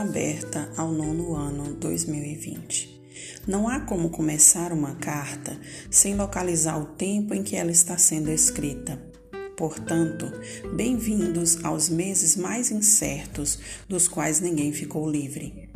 aberta ao nono ano 2020. Não há como começar uma carta sem localizar o tempo em que ela está sendo escrita. Portanto, bem-vindos aos meses mais incertos dos quais ninguém ficou livre.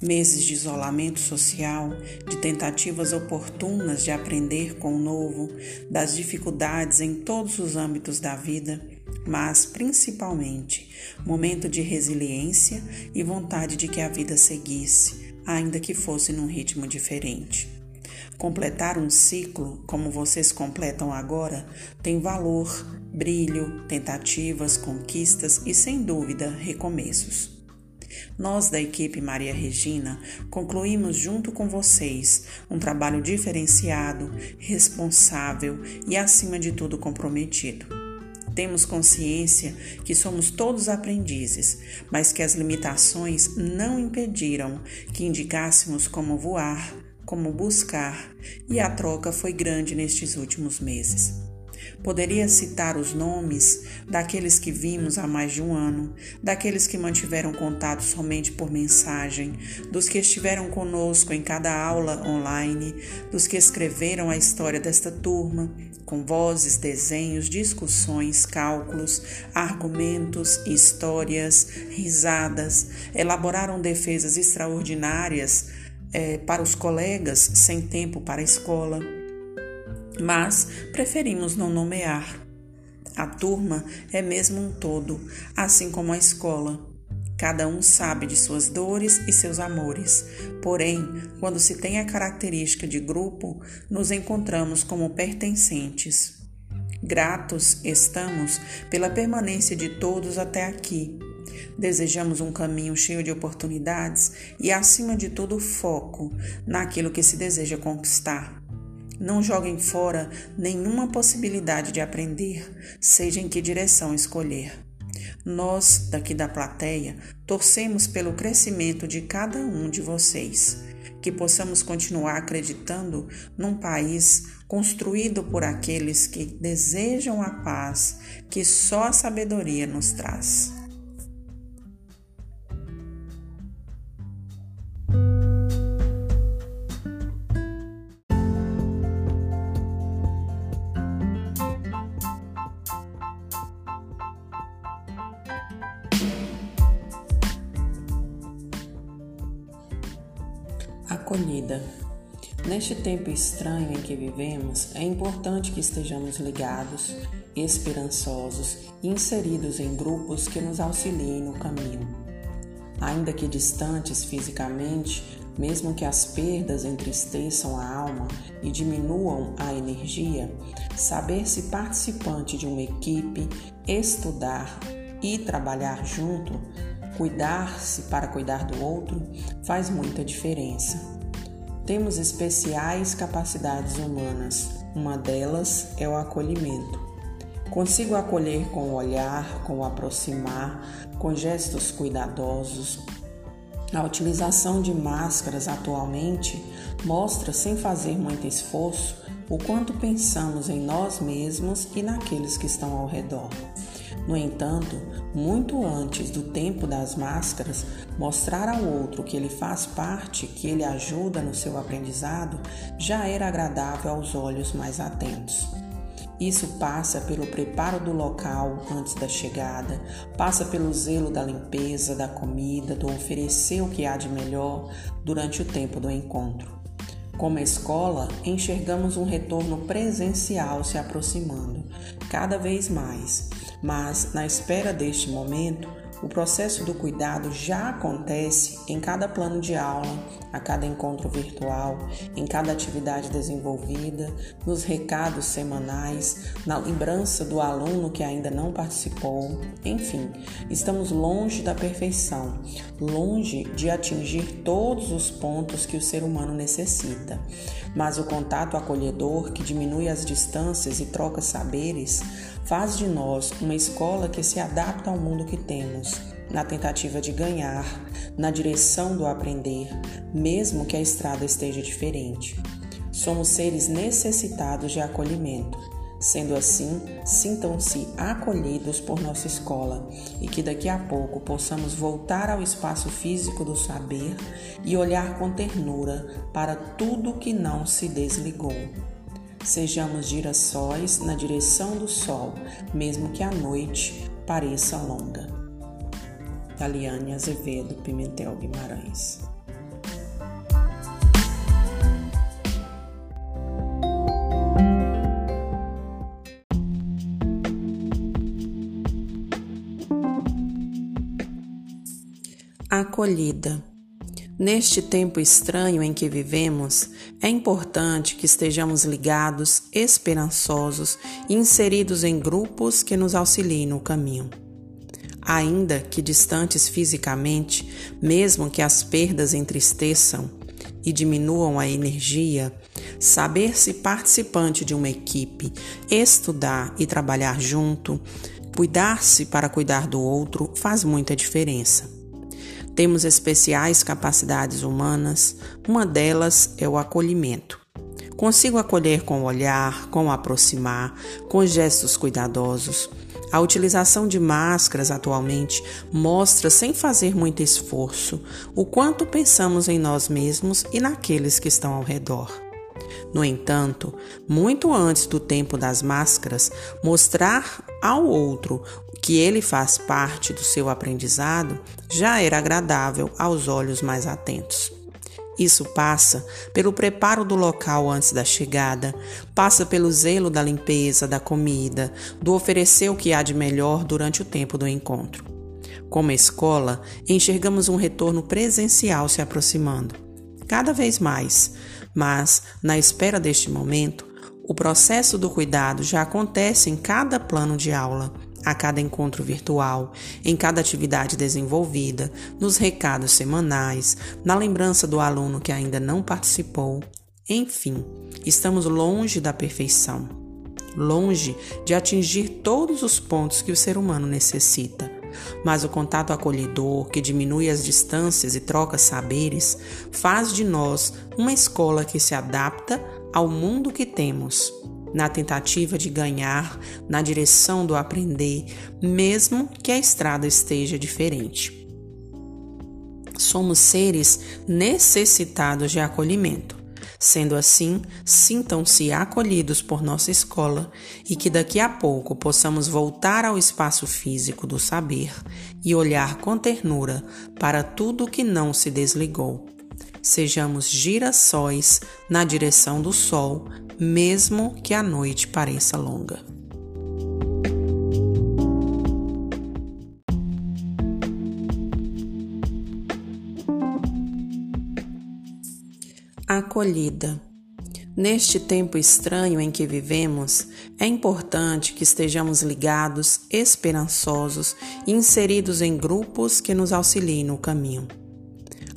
Meses de isolamento social, de tentativas oportunas de aprender com o novo, das dificuldades em todos os âmbitos da vida, mas principalmente momento de resiliência e vontade de que a vida seguisse, ainda que fosse num ritmo diferente. Completar um ciclo, como vocês completam agora, tem valor, brilho, tentativas, conquistas e, sem dúvida, recomeços. Nós da equipe Maria Regina concluímos junto com vocês um trabalho diferenciado, responsável e, acima de tudo, comprometido. Temos consciência que somos todos aprendizes, mas que as limitações não impediram que indicássemos como voar, como buscar, e a troca foi grande nestes últimos meses. Poderia citar os nomes daqueles que vimos há mais de um ano, daqueles que mantiveram contato somente por mensagem, dos que estiveram conosco em cada aula online, dos que escreveram a história desta turma, com vozes, desenhos, discussões, cálculos, argumentos, histórias, risadas, elaboraram defesas extraordinárias eh, para os colegas sem tempo para a escola mas preferimos não nomear. A turma é mesmo um todo, assim como a escola. Cada um sabe de suas dores e seus amores. Porém, quando se tem a característica de grupo, nos encontramos como pertencentes. Gratos estamos pela permanência de todos até aqui. Desejamos um caminho cheio de oportunidades e, acima de tudo, foco naquilo que se deseja conquistar. Não joguem fora nenhuma possibilidade de aprender, seja em que direção escolher. Nós, daqui da plateia, torcemos pelo crescimento de cada um de vocês, que possamos continuar acreditando num país construído por aqueles que desejam a paz que só a sabedoria nos traz. Neste tempo estranho em que vivemos, é importante que estejamos ligados, esperançosos e inseridos em grupos que nos auxiliem no caminho. Ainda que distantes fisicamente, mesmo que as perdas entristeçam a alma e diminuam a energia, saber-se participante de uma equipe, estudar e trabalhar junto Cuidar-se para cuidar do outro faz muita diferença. Temos especiais capacidades humanas, uma delas é o acolhimento. Consigo acolher com o olhar, com o aproximar, com gestos cuidadosos. A utilização de máscaras atualmente mostra, sem fazer muito esforço, o quanto pensamos em nós mesmos e naqueles que estão ao redor. No entanto, muito antes do tempo das máscaras, mostrar ao outro que ele faz parte, que ele ajuda no seu aprendizado, já era agradável aos olhos mais atentos. Isso passa pelo preparo do local antes da chegada, passa pelo zelo da limpeza, da comida, do oferecer o que há de melhor durante o tempo do encontro. Como escola, enxergamos um retorno presencial se aproximando, cada vez mais mas, na espera deste momento, o processo do cuidado já acontece em cada plano de aula, a cada encontro virtual, em cada atividade desenvolvida, nos recados semanais, na lembrança do aluno que ainda não participou. Enfim, estamos longe da perfeição, longe de atingir todos os pontos que o ser humano necessita. Mas o contato acolhedor que diminui as distâncias e troca saberes faz de nós uma escola que se adapta ao mundo que temos, na tentativa de ganhar, na direção do aprender, mesmo que a estrada esteja diferente. Somos seres necessitados de acolhimento, Sendo assim, sintam-se acolhidos por nossa escola e que daqui a pouco possamos voltar ao espaço físico do saber e olhar com ternura para tudo que não se desligou. Sejamos girassóis na direção do sol, mesmo que a noite pareça longa. Taliane Azevedo Pimentel Guimarães Acolhida. Neste tempo estranho em que vivemos, é importante que estejamos ligados, esperançosos e inseridos em grupos que nos auxiliem no caminho. Ainda que distantes fisicamente, mesmo que as perdas entristeçam e diminuam a energia, saber-se participante de uma equipe, estudar e trabalhar junto, cuidar-se para cuidar do outro faz muita diferença. Temos especiais capacidades humanas, uma delas é o acolhimento. Consigo acolher com o olhar, com o aproximar, com gestos cuidadosos. A utilização de máscaras atualmente mostra, sem fazer muito esforço, o quanto pensamos em nós mesmos e naqueles que estão ao redor. No entanto, muito antes do tempo das máscaras, mostrar ao outro que ele faz parte do seu aprendizado já era agradável aos olhos mais atentos. Isso passa pelo preparo do local antes da chegada, passa pelo zelo da limpeza, da comida, do oferecer o que há de melhor durante o tempo do encontro. Como escola, enxergamos um retorno presencial se aproximando, cada vez mais, mas, na espera deste momento, o processo do cuidado já acontece em cada plano de aula, a cada encontro virtual, em cada atividade desenvolvida, nos recados semanais, na lembrança do aluno que ainda não participou. Enfim, estamos longe da perfeição, longe de atingir todos os pontos que o ser humano necessita. Mas o contato acolhedor, que diminui as distâncias e troca saberes, faz de nós uma escola que se adapta ao mundo que temos na tentativa de ganhar na direção do aprender, mesmo que a estrada esteja diferente. Somos seres necessitados de acolhimento. Sendo assim, sintam-se acolhidos por nossa escola e que daqui a pouco possamos voltar ao espaço físico do saber e olhar com ternura para tudo que não se desligou. Sejamos girassóis na direção do sol, mesmo que a noite pareça longa. Acolhida. Neste tempo estranho em que vivemos, é importante que estejamos ligados, esperançosos e inseridos em grupos que nos auxiliem no caminho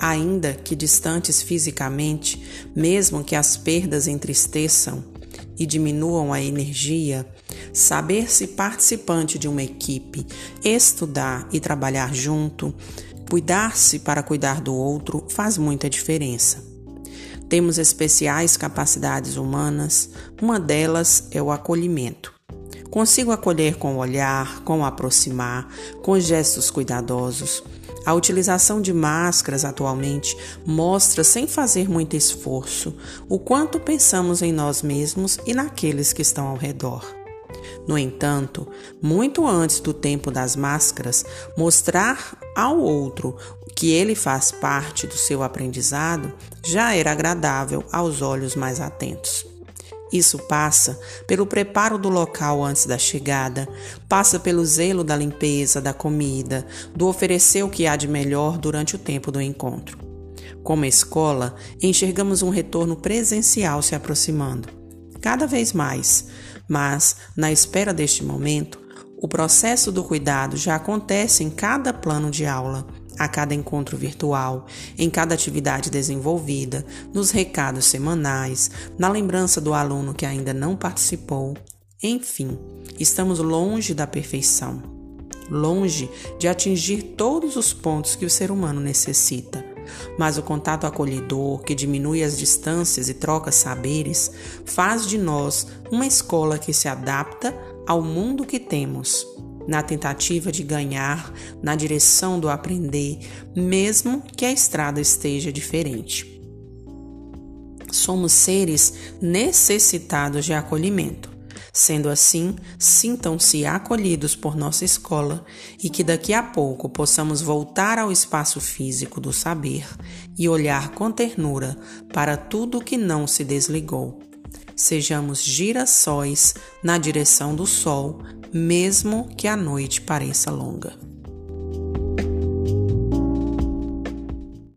ainda que distantes fisicamente, mesmo que as perdas entristeçam e diminuam a energia, saber-se participante de uma equipe, estudar e trabalhar junto, cuidar-se para cuidar do outro faz muita diferença. Temos especiais capacidades humanas, uma delas é o acolhimento. Consigo acolher com o olhar, com o aproximar, com gestos cuidadosos a utilização de máscaras atualmente mostra, sem fazer muito esforço, o quanto pensamos em nós mesmos e naqueles que estão ao redor. No entanto, muito antes do tempo das máscaras, mostrar ao outro que ele faz parte do seu aprendizado já era agradável aos olhos mais atentos. Isso passa pelo preparo do local antes da chegada, passa pelo zelo da limpeza, da comida, do oferecer o que há de melhor durante o tempo do encontro. Como escola, enxergamos um retorno presencial se aproximando, cada vez mais, mas, na espera deste momento, o processo do cuidado já acontece em cada plano de aula, a cada encontro virtual, em cada atividade desenvolvida, nos recados semanais, na lembrança do aluno que ainda não participou. Enfim, estamos longe da perfeição, longe de atingir todos os pontos que o ser humano necessita. mas o contato acolhedor, que diminui as distâncias e troca saberes, faz de nós uma escola que se adapta ao mundo que temos, na tentativa de ganhar na direção do aprender, mesmo que a estrada esteja diferente. Somos seres necessitados de acolhimento. Sendo assim, sintam-se acolhidos por nossa escola e que daqui a pouco possamos voltar ao espaço físico do saber e olhar com ternura para tudo que não se desligou. Sejamos girassóis na direção do sol, mesmo que a noite pareça longa.